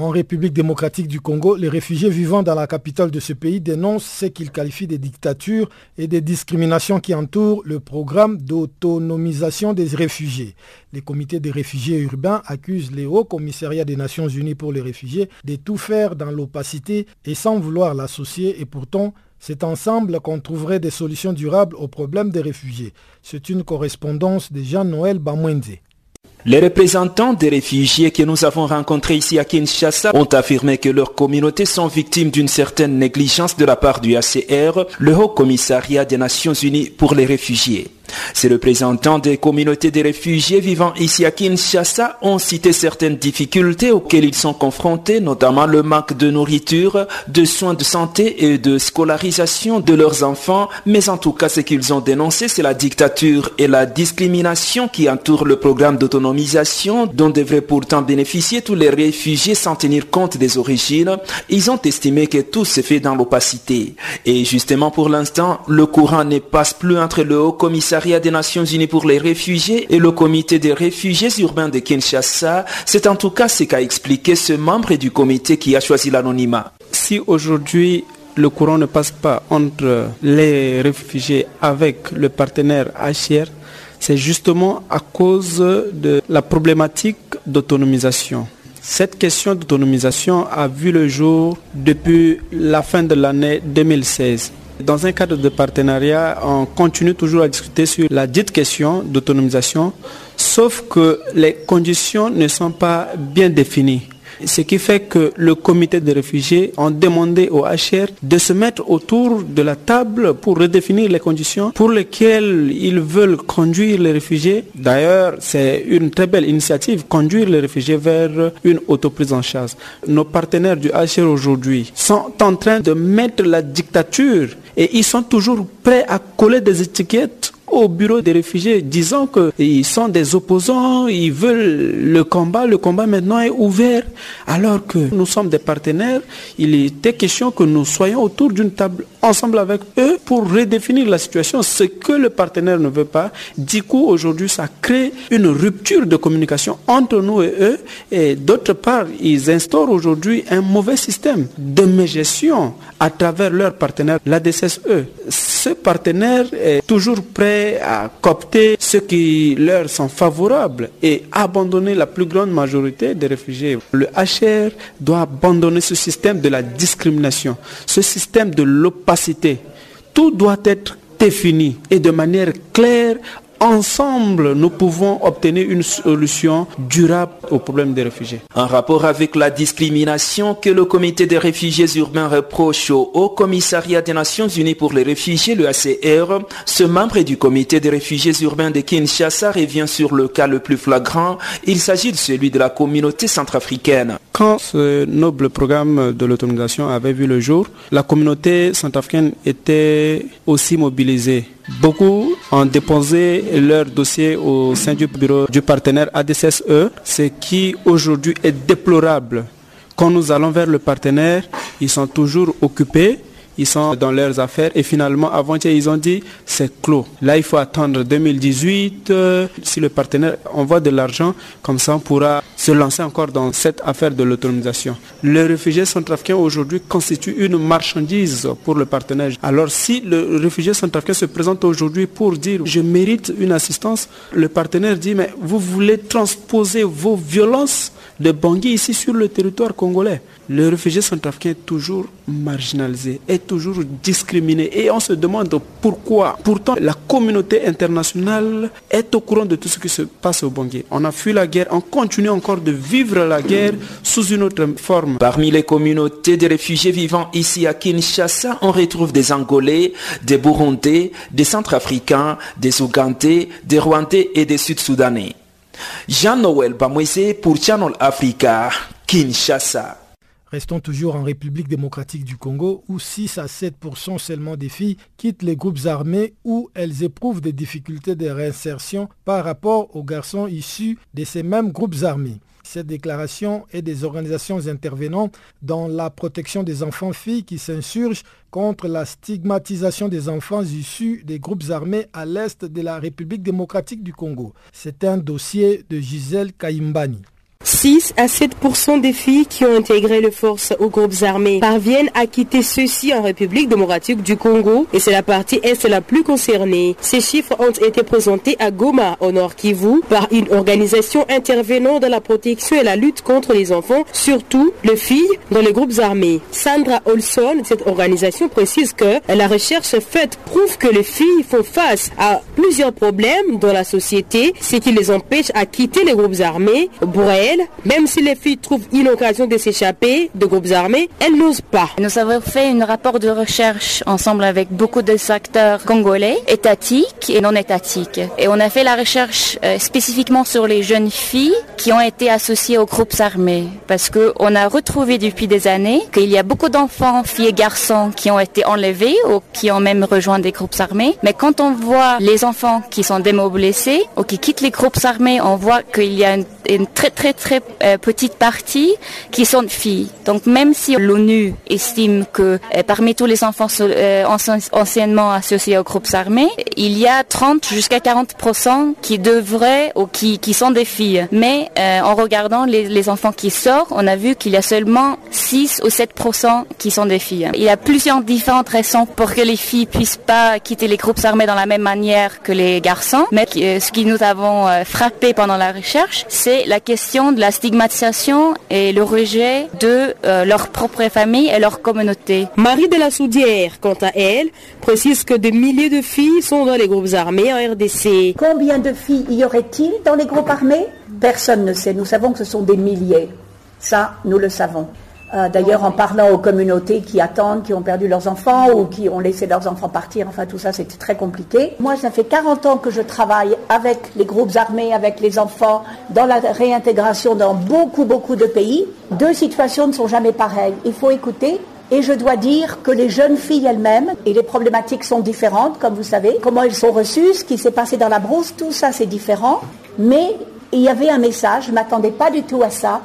En République démocratique du Congo, les réfugiés vivant dans la capitale de ce pays dénoncent ce qu'ils qualifient de dictatures et des discriminations qui entourent le programme d'autonomisation des réfugiés. Les comités des réfugiés urbains accusent les hauts commissariats des Nations Unies pour les réfugiés de tout faire dans l'opacité et sans vouloir l'associer et pourtant c'est ensemble qu'on trouverait des solutions durables aux problèmes des réfugiés. C'est une correspondance de Jean-Noël Bamwenze. Les représentants des réfugiés que nous avons rencontrés ici à Kinshasa ont affirmé que leurs communautés sont victimes d'une certaine négligence de la part du ACR, le Haut Commissariat des Nations Unies pour les réfugiés. Ces représentants des communautés des réfugiés vivant ici à Kinshasa ont cité certaines difficultés auxquelles ils sont confrontés, notamment le manque de nourriture, de soins de santé et de scolarisation de leurs enfants. Mais en tout cas, ce qu'ils ont dénoncé, c'est la dictature et la discrimination qui entourent le programme d'autonomisation dont devraient pourtant bénéficier tous les réfugiés sans tenir compte des origines. Ils ont estimé que tout se fait dans l'opacité. Et justement, pour l'instant, le courant ne passe plus entre le haut commissariat des Nations Unies pour les réfugiés et le comité des réfugiés urbains de Kinshasa. C'est en tout cas ce qu'a expliqué ce membre du comité qui a choisi l'anonymat. Si aujourd'hui le courant ne passe pas entre les réfugiés avec le partenaire HR, c'est justement à cause de la problématique d'autonomisation. Cette question d'autonomisation a vu le jour depuis la fin de l'année 2016. Dans un cadre de partenariat, on continue toujours à discuter sur la dite question d'autonomisation, sauf que les conditions ne sont pas bien définies. Ce qui fait que le comité des réfugiés ont demandé au HR de se mettre autour de la table pour redéfinir les conditions pour lesquelles ils veulent conduire les réfugiés. D'ailleurs, c'est une très belle initiative, conduire les réfugiés vers une autoprise en charge. Nos partenaires du HR aujourd'hui sont en train de mettre la dictature et ils sont toujours prêts à coller des étiquettes au bureau des réfugiés disant qu'ils sont des opposants, ils veulent le combat, le combat maintenant est ouvert alors que nous sommes des partenaires, il était question que nous soyons autour d'une table ensemble avec eux pour redéfinir la situation, ce que le partenaire ne veut pas. Du coup, aujourd'hui, ça crée une rupture de communication entre nous et eux et d'autre part, ils instaurent aujourd'hui un mauvais système de gestion à travers leur partenaire, la DSSE. Ce partenaire est toujours prêt à copter ceux qui leur sont favorables et abandonner la plus grande majorité des réfugiés. Le HR doit abandonner ce système de la discrimination, ce système de l'opacité. Tout doit être défini et de manière claire ensemble, nous pouvons obtenir une solution durable au problème des réfugiés. En rapport avec la discrimination que le comité des réfugiés urbains reproche au Haut Commissariat des Nations Unies pour les réfugiés, le ACR, ce membre du comité des réfugiés urbains de Kinshasa revient sur le cas le plus flagrant. Il s'agit de celui de la communauté centrafricaine. Quand ce noble programme de l'autonomisation avait vu le jour, la communauté centrafricaine était aussi mobilisée. Beaucoup ont déposé leur dossier au sein du bureau du partenaire ADSSE, ce qui aujourd'hui est déplorable. Quand nous allons vers le partenaire, ils sont toujours occupés ils sont dans leurs affaires et finalement avant-hier ils ont dit c'est clos. Là il faut attendre 2018 euh, si le partenaire envoie de l'argent comme ça on pourra se lancer encore dans cette affaire de l'autonomisation. Les réfugiés centrafricains aujourd'hui constituent une marchandise pour le partenaire. Alors si le réfugié centrafricain se présente aujourd'hui pour dire je mérite une assistance, le partenaire dit mais vous voulez transposer vos violences de Bangui ici sur le territoire congolais. Le réfugié centrafricain est toujours marginalisé, est toujours discriminé et on se demande pourquoi. Pourtant, la communauté internationale est au courant de tout ce qui se passe au Bangui. On a fui la guerre, on continue encore de vivre la guerre sous une autre forme. Parmi les communautés de réfugiés vivant ici à Kinshasa, on retrouve des Angolais, des Burundais, des Centrafricains, des Ougandais, des Rwandais et des Sud-Soudanais. Jean-Noël pour Channel Africa, Kinshasa. Restons toujours en République démocratique du Congo où 6 à 7% seulement des filles quittent les groupes armés où elles éprouvent des difficultés de réinsertion par rapport aux garçons issus de ces mêmes groupes armés. Cette déclaration est des organisations intervenant dans la protection des enfants-filles qui s'insurgent contre la stigmatisation des enfants issus des groupes armés à l'est de la République démocratique du Congo. C'est un dossier de Gisèle Kaimbani. 6 à 7% des filles qui ont intégré les forces aux groupes armés parviennent à quitter ceux-ci en République démocratique du Congo et c'est la partie est la plus concernée. Ces chiffres ont été présentés à Goma, au Nord Kivu, par une organisation intervenant dans la protection et la lutte contre les enfants, surtout les filles dans les groupes armés. Sandra Olson cette organisation précise que la recherche faite prouve que les filles font face à plusieurs problèmes dans la société, ce qui les empêche à quitter les groupes armés. Même si les filles trouvent une occasion de s'échapper de groupes armés, elles n'osent pas. Nous avons fait un rapport de recherche ensemble avec beaucoup de acteurs congolais, étatiques et non étatiques. Et on a fait la recherche euh, spécifiquement sur les jeunes filles qui ont été associées aux groupes armés. Parce qu'on a retrouvé depuis des années qu'il y a beaucoup d'enfants, filles et garçons qui ont été enlevés ou qui ont même rejoint des groupes armés. Mais quand on voit les enfants qui sont démobilisés ou qui quittent les groupes armés, on voit qu'il y a une, une très très très euh, petite partie qui sont filles. Donc même si l'ONU estime que euh, parmi tous les enfants euh, anciennement associés aux groupes armés, il y a 30 jusqu'à 40% qui devraient ou qui, sont des filles. Mais en regardant les, les, enfants qui sortent, on a vu qu'il y a seulement 6 ou 7% qui sont des filles. Il y a plusieurs différentes raisons pour que les filles puissent pas quitter les groupes armés dans la même manière que les garçons. Mais ce qui nous avons frappé pendant la recherche, c'est la question de la stigmatisation et le rejet de euh, leur propre famille et leur communauté. Marie de la Soudière, quant à elle, précise que des milliers de filles sont dans les groupes armés en RDC. Combien de filles y aurait-il dans les groupes armés? Personne ne sait. Nous savons que ce sont des milliers. Ça, nous le savons. Euh, d'ailleurs, en parlant aux communautés qui attendent, qui ont perdu leurs enfants ou qui ont laissé leurs enfants partir, enfin tout ça, c'était très compliqué. Moi, ça fait 40 ans que je travaille avec les groupes armés, avec les enfants, dans la réintégration dans beaucoup, beaucoup de pays. Deux situations ne sont jamais pareilles. Il faut écouter. Et je dois dire que les jeunes filles elles-mêmes, et les problématiques sont différentes, comme vous savez, comment elles sont reçues, ce qui s'est passé dans la brousse, tout ça c'est différent. Mais il y avait un message, je ne m'attendais pas du tout à ça,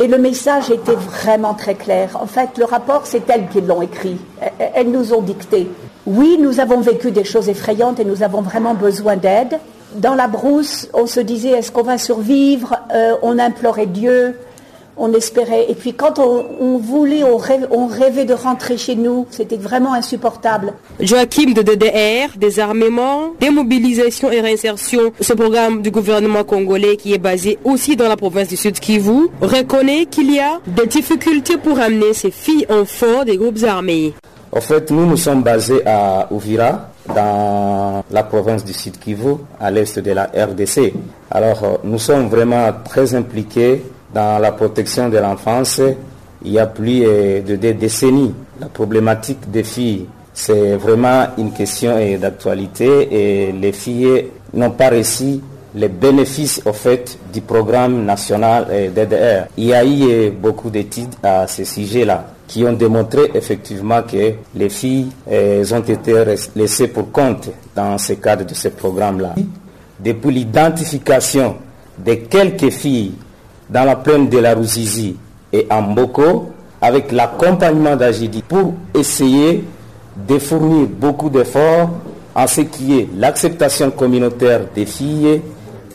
et le message était vraiment très clair. En fait, le rapport, c'est elles qui l'ont écrit. Elles nous ont dicté. Oui, nous avons vécu des choses effrayantes et nous avons vraiment besoin d'aide. Dans la brousse, on se disait, est-ce qu'on va survivre? Euh, On implorait Dieu on espérait. Et puis quand on, voulait, on rêvait, de rentrer chez nous, c'était vraiment insupportable. Joachim de DDR, désarmement, démobilisation et réinsertion, ce programme du gouvernement congolais qui est basé aussi dans la province du Sud Kivu, reconnaît qu'il y a des difficultés pour amener ces filles enfants des groupes armés. En fait, nous nous sommes basés à Ouvira, dans la province du Sud Kivu, à l'est de la RDC. Alors, euh, nous sommes vraiment très impliqués dans la protection de l'enfance, il y a plus de deux décennies. La problématique des filles, c'est vraiment une question d'actualité et les filles n'ont pas reçu les bénéfices au fait du programme national DDR. Il y a eu beaucoup d'études à ce sujet-là qui ont démontré effectivement que les filles ont été laissées pour compte dans ce cadre de ce programme-là. Depuis l'identification de quelques filles dans la plaine de la Ruzizi et en Mboko avec l'accompagnement d'Agidi pour essayer de fournir beaucoup d'efforts en ce qui est l'acceptation communautaire des filles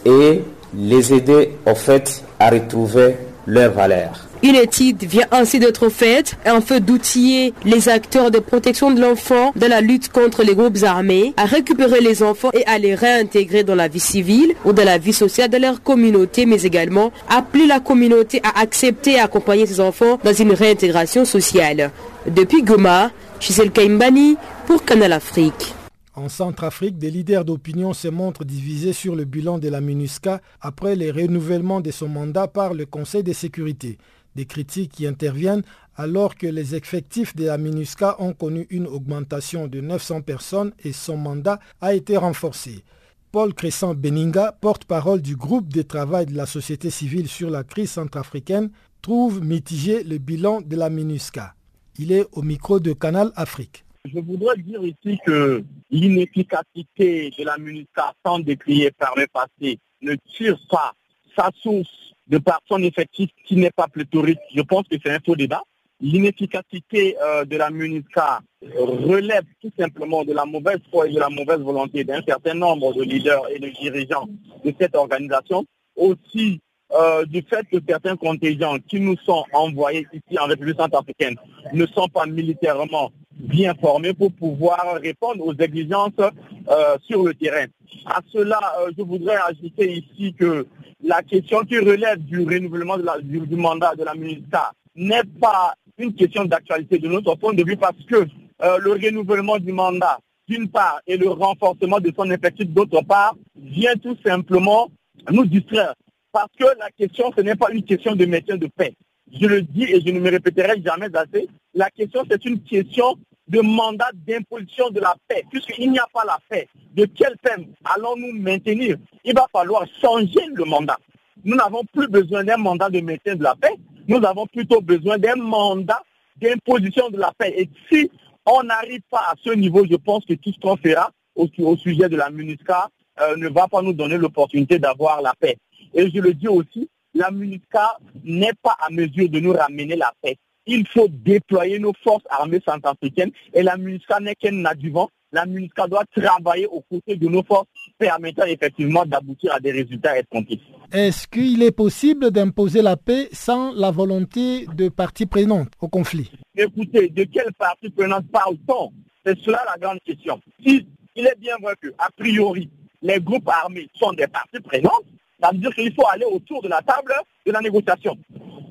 et les aider au fait à retrouver leur valeur. Une étude vient ainsi d'être faite afin d'outiller les acteurs de protection de l'enfant dans la lutte contre les groupes armés, à récupérer les enfants et à les réintégrer dans la vie civile ou dans la vie sociale de leur communauté, mais également appeler la communauté à accepter et accompagner ces enfants dans une réintégration sociale. Depuis Goma, Gisèle Kaimbani pour Canal Afrique. En Centrafrique, des leaders d'opinion se montrent divisés sur le bilan de la MINUSCA après les renouvellements de son mandat par le Conseil de sécurité. Des critiques qui interviennent alors que les effectifs de la MINUSCA ont connu une augmentation de 900 personnes et son mandat a été renforcé. Paul Crescent Beninga, porte-parole du groupe de travail de la société civile sur la crise centrafricaine, trouve mitigé le bilan de la MINUSCA. Il est au micro de Canal Afrique. Je voudrais dire ici que l'inefficacité de la MINUSCA sans décrier par le passé ne tire pas sa source de par son effectif qui n'est pas pléthorique. Je pense que c'est un faux débat. L'inefficacité euh, de la MINUSCA relève tout simplement de la mauvaise foi et de la mauvaise volonté d'un certain nombre de leaders et de dirigeants de cette organisation. Aussi euh, du fait que certains contingents qui nous sont envoyés ici en République centrafricaine ne sont pas militairement bien formés pour pouvoir répondre aux exigences euh, sur le terrain. À cela, je voudrais ajouter ici que la question qui relève du renouvellement du, mandat de la MINUSCA n'est pas une question d'actualité de notre point de vue parce que euh, le renouvellement du mandat, d'une part, et le renforcement de son effectif, d'autre part, vient tout simplement nous distraire. Parce que la question, ce n'est pas une question de maintien de paix. Je le dis et je ne me répéterai jamais assez. La question, c'est une question de mandat d'imposition de la paix. Puisqu'il n'y a pas la paix, de quelle paix allons-nous maintenir? Il va falloir changer le mandat. Nous n'avons plus besoin d'un mandat de maintien de la paix, nous avons plutôt besoin d'un mandat d'imposition de la paix. Et si on n'arrive pas à ce niveau, je pense que tout ce qu'on fera au, sujet de la MINUSCA euh, ne va pas nous donner l'opportunité d'avoir la paix. Et je le dis aussi, la MINUSCA n'est pas à mesure de nous ramener la paix. Il faut déployer nos forces armées centrafricaines et la MINUSCA n'est qu'un adjuvant. La MINUSCA doit travailler aux côtés de nos forces permettant effectivement d'aboutir à des résultats escomptés. Est-ce qu'il est possible d'imposer la paix sans la volonté de parties prenantes au conflit? Écoutez, de quelle partie prenante parle-t-on? C'est cela la grande question. Si il est bien vrai que, a priori, les groupes armés sont des parties prenantes, ça veut dire qu'il faut aller autour de la table de la négociation.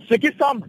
Ce qui semble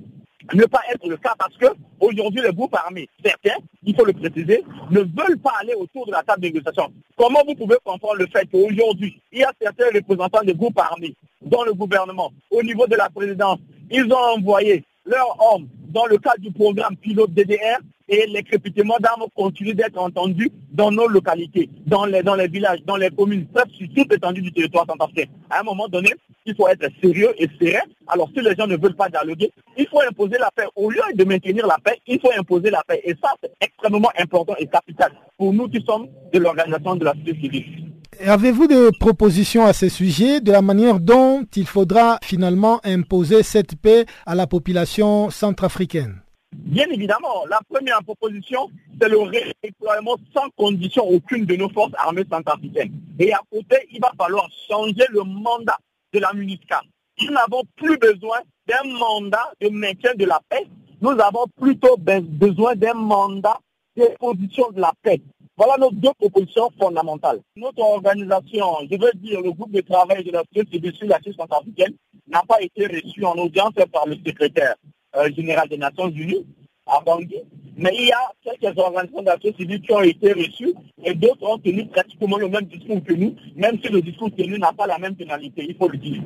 ne pas être le cas parce que aujourd'hui les groupes armés, certains, il faut le préciser, ne veulent pas aller autour de la table de négociation. Comment vous pouvez comprendre le fait qu'aujourd'hui, il y a certains représentants des groupes armés dans le gouvernement, au niveau de la présidence, ils ont envoyé leurs hommes dans le cadre du programme pilote DDR et les crépitements d'armes continuent d'être entendus dans nos localités, dans les, villages, dans les communes, sur toute l'étendue du territoire centrafricain. À un moment donné, il faut être sérieux et serein. Alors si les gens ne veulent pas dialoguer, il faut imposer la paix. Au lieu de maintenir la paix, il faut imposer la paix. Et ça, c'est extrêmement important et capital pour nous qui sommes de l'organisation de la société civile. Avez-vous des propositions à ce sujet de la manière dont il faudra finalement imposer cette paix à la population centrafricaine? Bien évidemment, la première proposition, c'est le redéploiement sans condition aucune de nos forces armées centrafricaines. Et à côté, il va falloir changer le mandat de la MINUSCA. Nous n'avons plus besoin d'un mandat de maintien de la paix, nous avons plutôt besoin d'un mandat d'imposition de la paix. Voilà nos deux propositions fondamentales. Notre organisation, je veux dire le groupe de travail de la société civile sur la centrafricaine, n'a pas été reçu en audience par le secrétaire euh, général des Nations Unies à Bangui. Mais il y a quelques organisations de la société civile qui ont été reçues et d'autres ont tenu pratiquement le même discours que nous, même si le discours tenu n'a pas la même finalité, il faut le dire.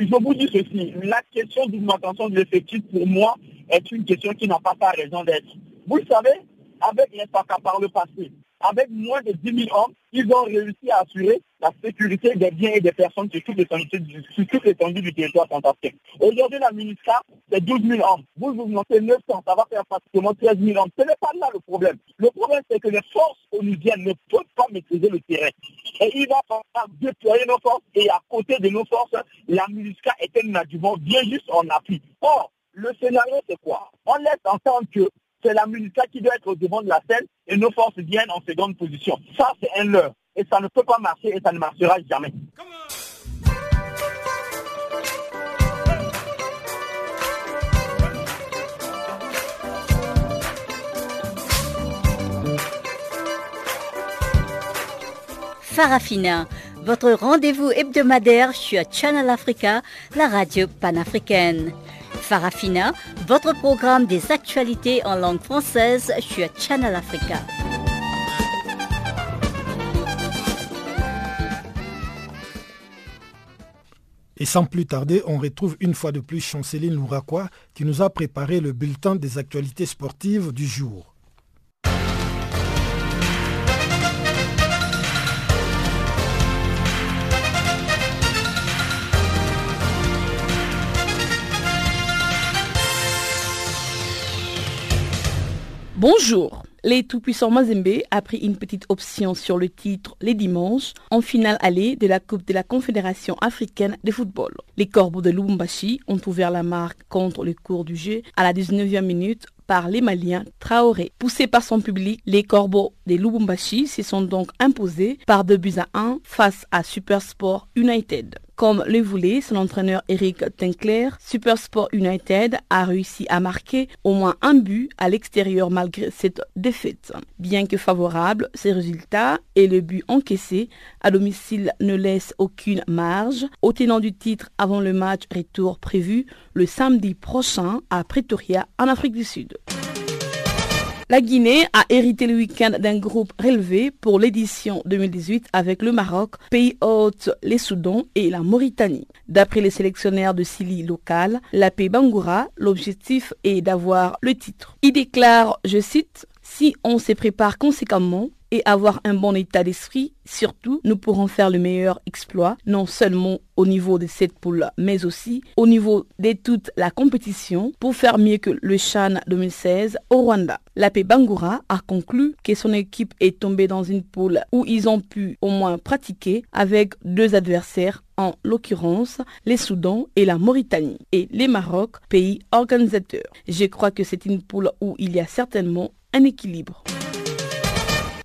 Je vous dis ceci, la question d'augmentation de l'effectif pour moi est une question qui n'a pas sa raison d'être. Vous le savez, avec les FACA par le passé, avec moins de 10 000 hommes, ils ont réussi à assurer la sécurité des biens et des personnes sur toute l'étendue du territoire centrafricain. Aujourd'hui, la MINUSCA, c'est 12 000 hommes. Vous vous montez 900, ça va faire pratiquement 13 000 hommes. Ce n'est pas là le problème. Le problème, c'est que les forces onusiennes ne peuvent pas maîtriser le terrain. Et il va falloir déployer nos forces. Et à côté de nos forces, la MINUSCA est un adjuvant bien juste en appui. Or, le scénario, c'est quoi? On laisse entendre que c'est la MINUSCA qui doit être au devant de la scène et nos forces viennent en seconde position. Ça, c'est un leurre. Et ça ne peut pas marcher et ça ne marchera jamais. Farafina, votre rendez-vous hebdomadaire sur Channel Africa, la radio panafricaine. Farafina, votre programme des actualités en langue française sur Channel Africa. Et sans plus tarder, on retrouve une fois de plus Chanceline Louraquois qui nous a préparé le bulletin des actualités sportives du jour. Bonjour. Les tout-puissants Mazembe a pris une petite option sur le titre les dimanches en finale allée de la Coupe de la Confédération africaine de football. Les Corbeaux de Lubumbashi ont ouvert la marque contre le cours du jeu à la 19e minute par les Maliens Traoré. Poussés par son public, les Corbeaux des Lubumbashi se sont donc imposés par 2 buts à 1 face à Supersport United. Comme le voulait son entraîneur Eric Tenkler, Supersport United a réussi à marquer au moins un but à l'extérieur malgré cette défaite. Bien que favorable, ces résultats et le but encaissé à domicile ne laissent aucune marge au tenant du titre avant le match retour prévu le samedi prochain à Pretoria en Afrique du Sud. La Guinée a hérité le week-end d'un groupe relevé pour l'édition 2018 avec le Maroc, pays hôte, les Soudans et la Mauritanie. D'après les sélectionnaires de Sili local, la paix Bangoura, l'objectif est d'avoir le titre. Il déclare, je cite, si on se prépare conséquemment, et avoir un bon état d'esprit. Surtout, nous pourrons faire le meilleur exploit, non seulement au niveau de cette poule, mais aussi au niveau de toute la compétition pour faire mieux que le Chan 2016 au Rwanda. La Bangura a conclu que son équipe est tombée dans une poule où ils ont pu au moins pratiquer avec deux adversaires en l'occurrence les Soudans et la Mauritanie, et les Maroc, pays organisateurs. Je crois que c'est une poule où il y a certainement un équilibre.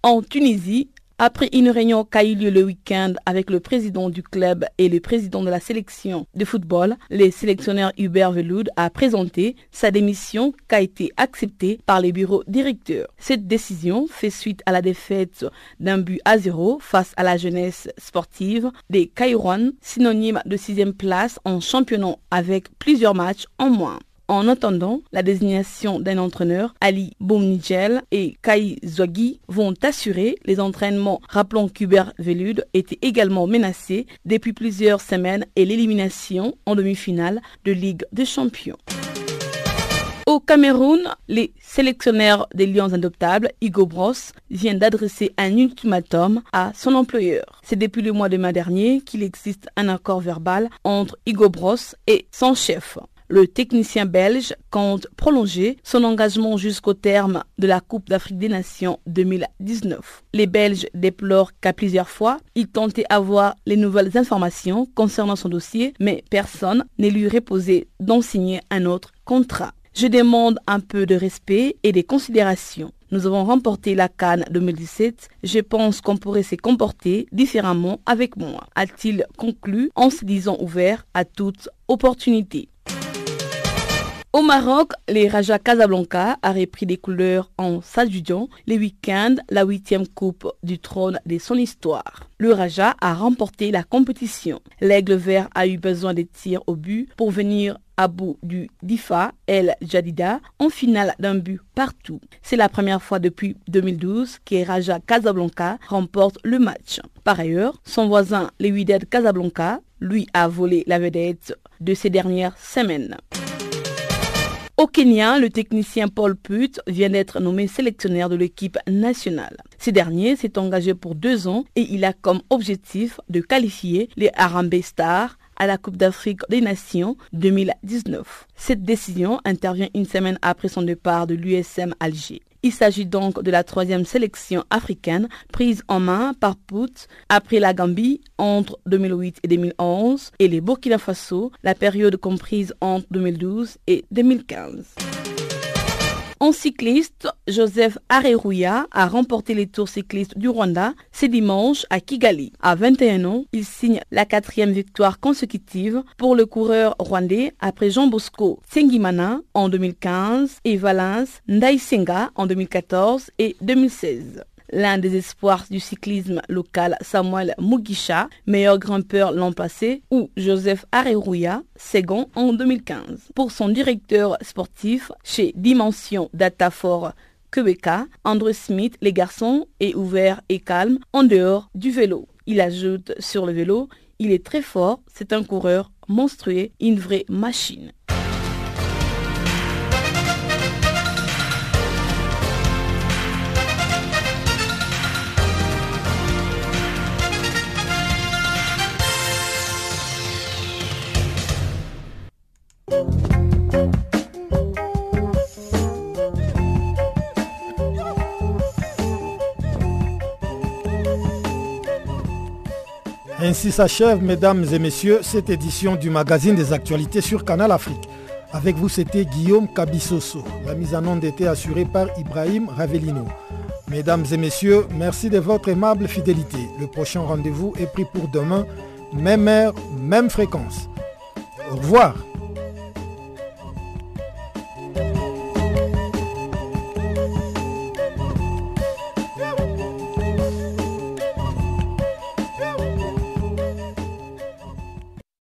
En Tunisie, après une réunion qui a eu lieu le week-end avec le président du club et le président de la sélection de football, le sélectionneur Hubert Veloud a présenté sa démission qui a été acceptée par les bureaux directeurs. Cette décision fait suite à la défaite d'un but à zéro face à la jeunesse sportive des Kairouan, synonyme de sixième place en championnat avec plusieurs matchs en moins. En attendant la désignation d'un entraîneur, Ali Boumnigel et Kai Zouagui vont assurer les entraînements. Rappelons qu'Hubert Velud était également menacé depuis plusieurs semaines et l'élimination en demi-finale de Ligue des Champions. Au Cameroun, les sélectionnaires des Lions Adoptables, Hugo Bros, viennent d'adresser un ultimatum à son employeur. C'est depuis le mois de mai dernier qu'il existe un accord verbal entre Hugo Bros et son chef. Le technicien belge compte prolonger son engagement jusqu'au terme de la Coupe d'Afrique des Nations 2019. Les Belges déplorent qu'à plusieurs fois, il tentait avoir les nouvelles informations concernant son dossier, mais personne ne lui reposé d'en signer un autre contrat. Je demande un peu de respect et des considérations. Nous avons remporté la Cannes 2017. Je pense qu'on pourrait se comporter différemment avec moi, a-t-il conclu en se disant ouvert à toute opportunité. Au Maroc, les Raja Casablanca a repris des couleurs en s'adjudant les week-ends la huitième coupe du trône de son histoire. Le Raja a remporté la compétition. L'aigle vert a eu besoin de tirs au but pour venir à bout du Difa El Jadida en finale d'un but partout. C'est la première fois depuis 2012 que Raja Casablanca remporte le match. Par ailleurs, son voisin, le Wydad Casablanca, lui a volé la vedette de ces dernières semaines. Au Kenya, le technicien Paul Put vient d'être nommé sélectionneur de l'équipe nationale. Ce dernier s'est engagé pour deux ans et il a comme objectif de qualifier les Harambee Stars à la Coupe d'Afrique des Nations 2019. Cette décision intervient une semaine après son départ de l'USM Alger. Il s'agit donc de la troisième sélection africaine prise en main par Pout après la Gambie entre 2008 et 2011 et les Burkina Faso, la période comprise entre 2012 et 2015. Cycliste, Joseph Areruya a remporté les tours cyclistes du Rwanda ce dimanche à Kigali. À 21 ans, il signe la quatrième victoire consécutive pour le coureur rwandais après Jean Bosco Sengimana en 2015 et Valence Ndaisenga en 2014 et 2016 l'un des espoirs du cyclisme local Samuel Mugisha, meilleur grimpeur l'an passé, ou Joseph Areruya, second en 2015. Pour son directeur sportif chez Dimension Datafor Quebeca, Andrew Smith, les garçons, est ouvert et calme en dehors du vélo. Il ajoute sur le vélo, il est très fort, c'est un coureur monstrueux, une vraie machine. Ainsi s'achève, mesdames et messieurs, cette édition du magazine des actualités sur Canal Afrique. Avec vous, c'était Guillaume Cabissoso. La mise en onde était assurée par Ibrahim Ravelino. Mesdames et messieurs, merci de votre aimable fidélité. Le prochain rendez-vous est pris pour demain, même heure, même fréquence. Au revoir.